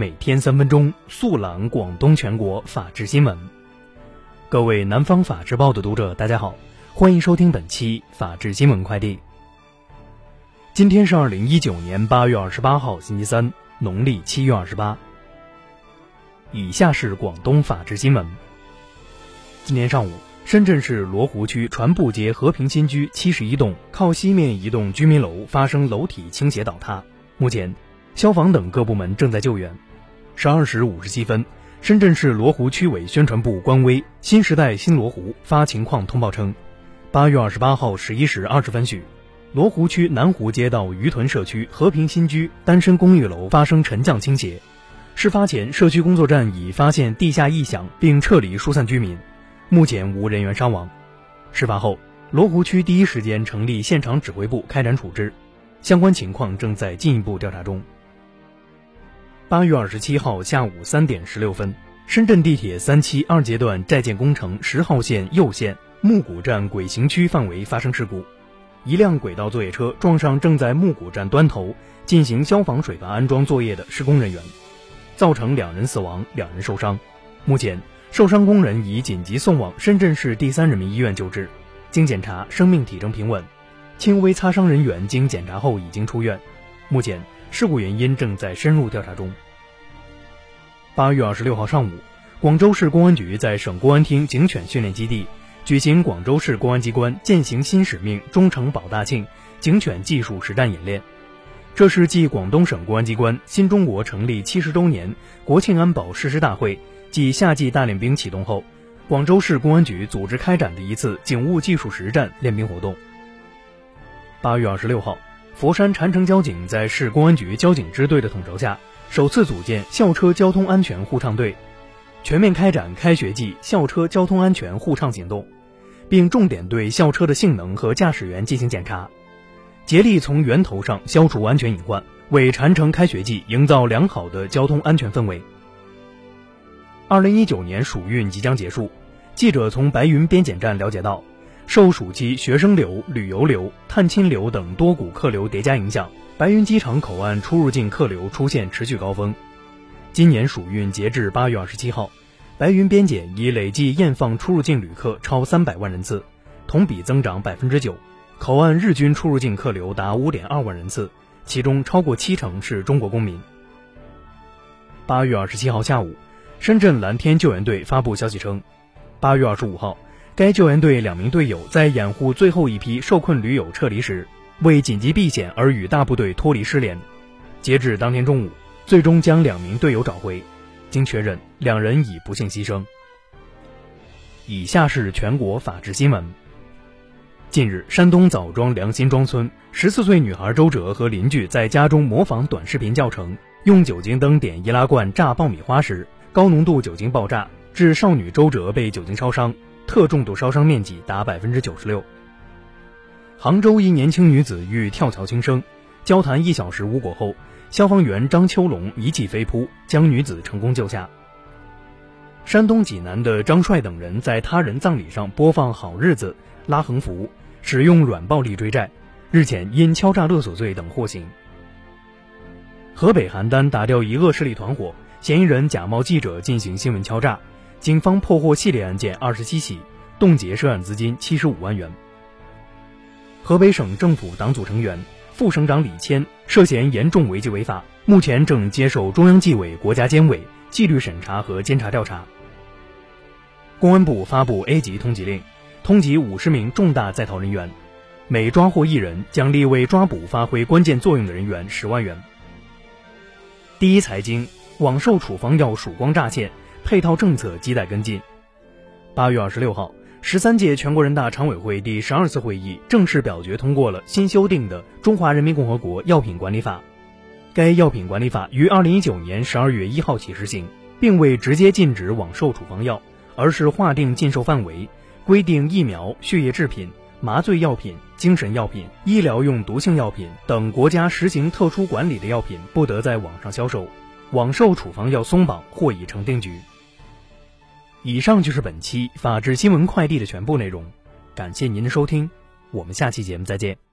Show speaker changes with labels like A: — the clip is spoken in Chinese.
A: 每天三分钟速览广东全国法治新闻。各位南方法制报的读者，大家好，欢迎收听本期法治新闻快递。今天是二零一九年八月二十八号，星期三，农历七月二十八。以下是广东法治新闻。今天上午，深圳市罗湖区船埠街和平新居七十一栋靠西面一栋居民楼发生楼体倾斜倒塌，目前。消防等各部门正在救援。十二时五十七分，深圳市罗湖区委宣传部官微“新时代新罗湖”发情况通报称，八月二十八号十一时二十分许，罗湖区南湖街道鱼屯社区和平新居单身公寓楼发生沉降倾斜。事发前，社区工作站已发现地下异响，并撤离疏散居民，目前无人员伤亡。事发后，罗湖区第一时间成立现场指挥部开展处置，相关情况正在进一步调查中。八月二十七号下午三点十六分，深圳地铁三期二阶段在建工程十号线右线木谷站轨行区范围发生事故，一辆轨道作业车撞上正在木谷站端头进行消防水阀安装作业的施工人员，造成两人死亡，两人受伤。目前，受伤工人已紧急送往深圳市第三人民医院救治，经检查生命体征平稳，轻微擦伤人员经检查后已经出院。目前。事故原因正在深入调查中。八月二十六号上午，广州市公安局在省公安厅警犬训练基地举行广州市公安机关践行新使命忠诚保大庆警犬技术实战演练。这是继广东省公安机关新中国成立七十周年国庆安保誓师大会暨夏季大练兵启动后，广州市公安局组织开展的一次警务技术实战练兵活动。八月二十六号。佛山禅城交警在市公安局交警支队的统筹下，首次组建校车交通安全护畅队，全面开展开学季校车交通安全护畅行动，并重点对校车的性能和驾驶员进行检查，竭力从源头上消除安全隐患，为禅城开学季营造良好的交通安全氛围。二零一九年暑运即将结束，记者从白云边检站了解到。受暑期学生流、旅游流、探亲流等多股客流叠加影响，白云机场口岸出入境客流出现持续高峰。今年暑运截至八月二十七号，白云边检已累计验放出入境旅客超三百万人次，同比增长百分之九，口岸日均出入境客流达五点二万人次，其中超过七成是中国公民。八月二十七号下午，深圳蓝天救援队发布消息称，八月二十五号。该救援队两名队友在掩护最后一批受困驴友撤离时，为紧急避险而与大部队脱离失联。截至当天中午，最终将两名队友找回。经确认，两人已不幸牺牲。以下是全国法治新闻。近日，山东枣庄良心庄村十四岁女孩周哲和邻居在家中模仿短视频教程，用酒精灯点易拉罐炸爆米花时，高浓度酒精爆炸，致少女周哲被酒精烧伤。特重度烧伤面积达百分之九十六。杭州一年轻女子欲跳桥轻生，交谈一小时无果后，消防员张秋龙一记飞扑，将女子成功救下。山东济南的张帅等人在他人葬礼上播放《好日子》，拉横幅，使用软暴力追债，日前因敲诈勒索罪等获刑。河北邯郸打掉一恶势力团伙，嫌疑人假冒记者进行新闻敲诈。警方破获系列案件二十七起，冻结涉案资金七十五万元。河北省政府党组成员、副省长李谦涉嫌严重违纪违法，目前正接受中央纪委国家监委纪律审查和监察调查。公安部发布 A 级通缉令，通缉五十名重大在逃人员，每抓获一人，奖励为抓捕发挥关键作用的人员十万元。第一财经网售处方药曙光乍现。配套政策亟待跟进。八月二十六号，十三届全国人大常委会第十二次会议正式表决通过了新修订的《中华人民共和国药品管理法》。该药品管理法于二零一九年十二月一号起施行，并未直接禁止网售处方药，而是划定禁售范围，规定疫苗、血液制品、麻醉药品、精神药品、医疗用毒性药品等国家实行特殊管理的药品不得在网上销售。网售处方药松绑或已成定局。以上就是本期法治新闻快递的全部内容，感谢您的收听，我们下期节目再见。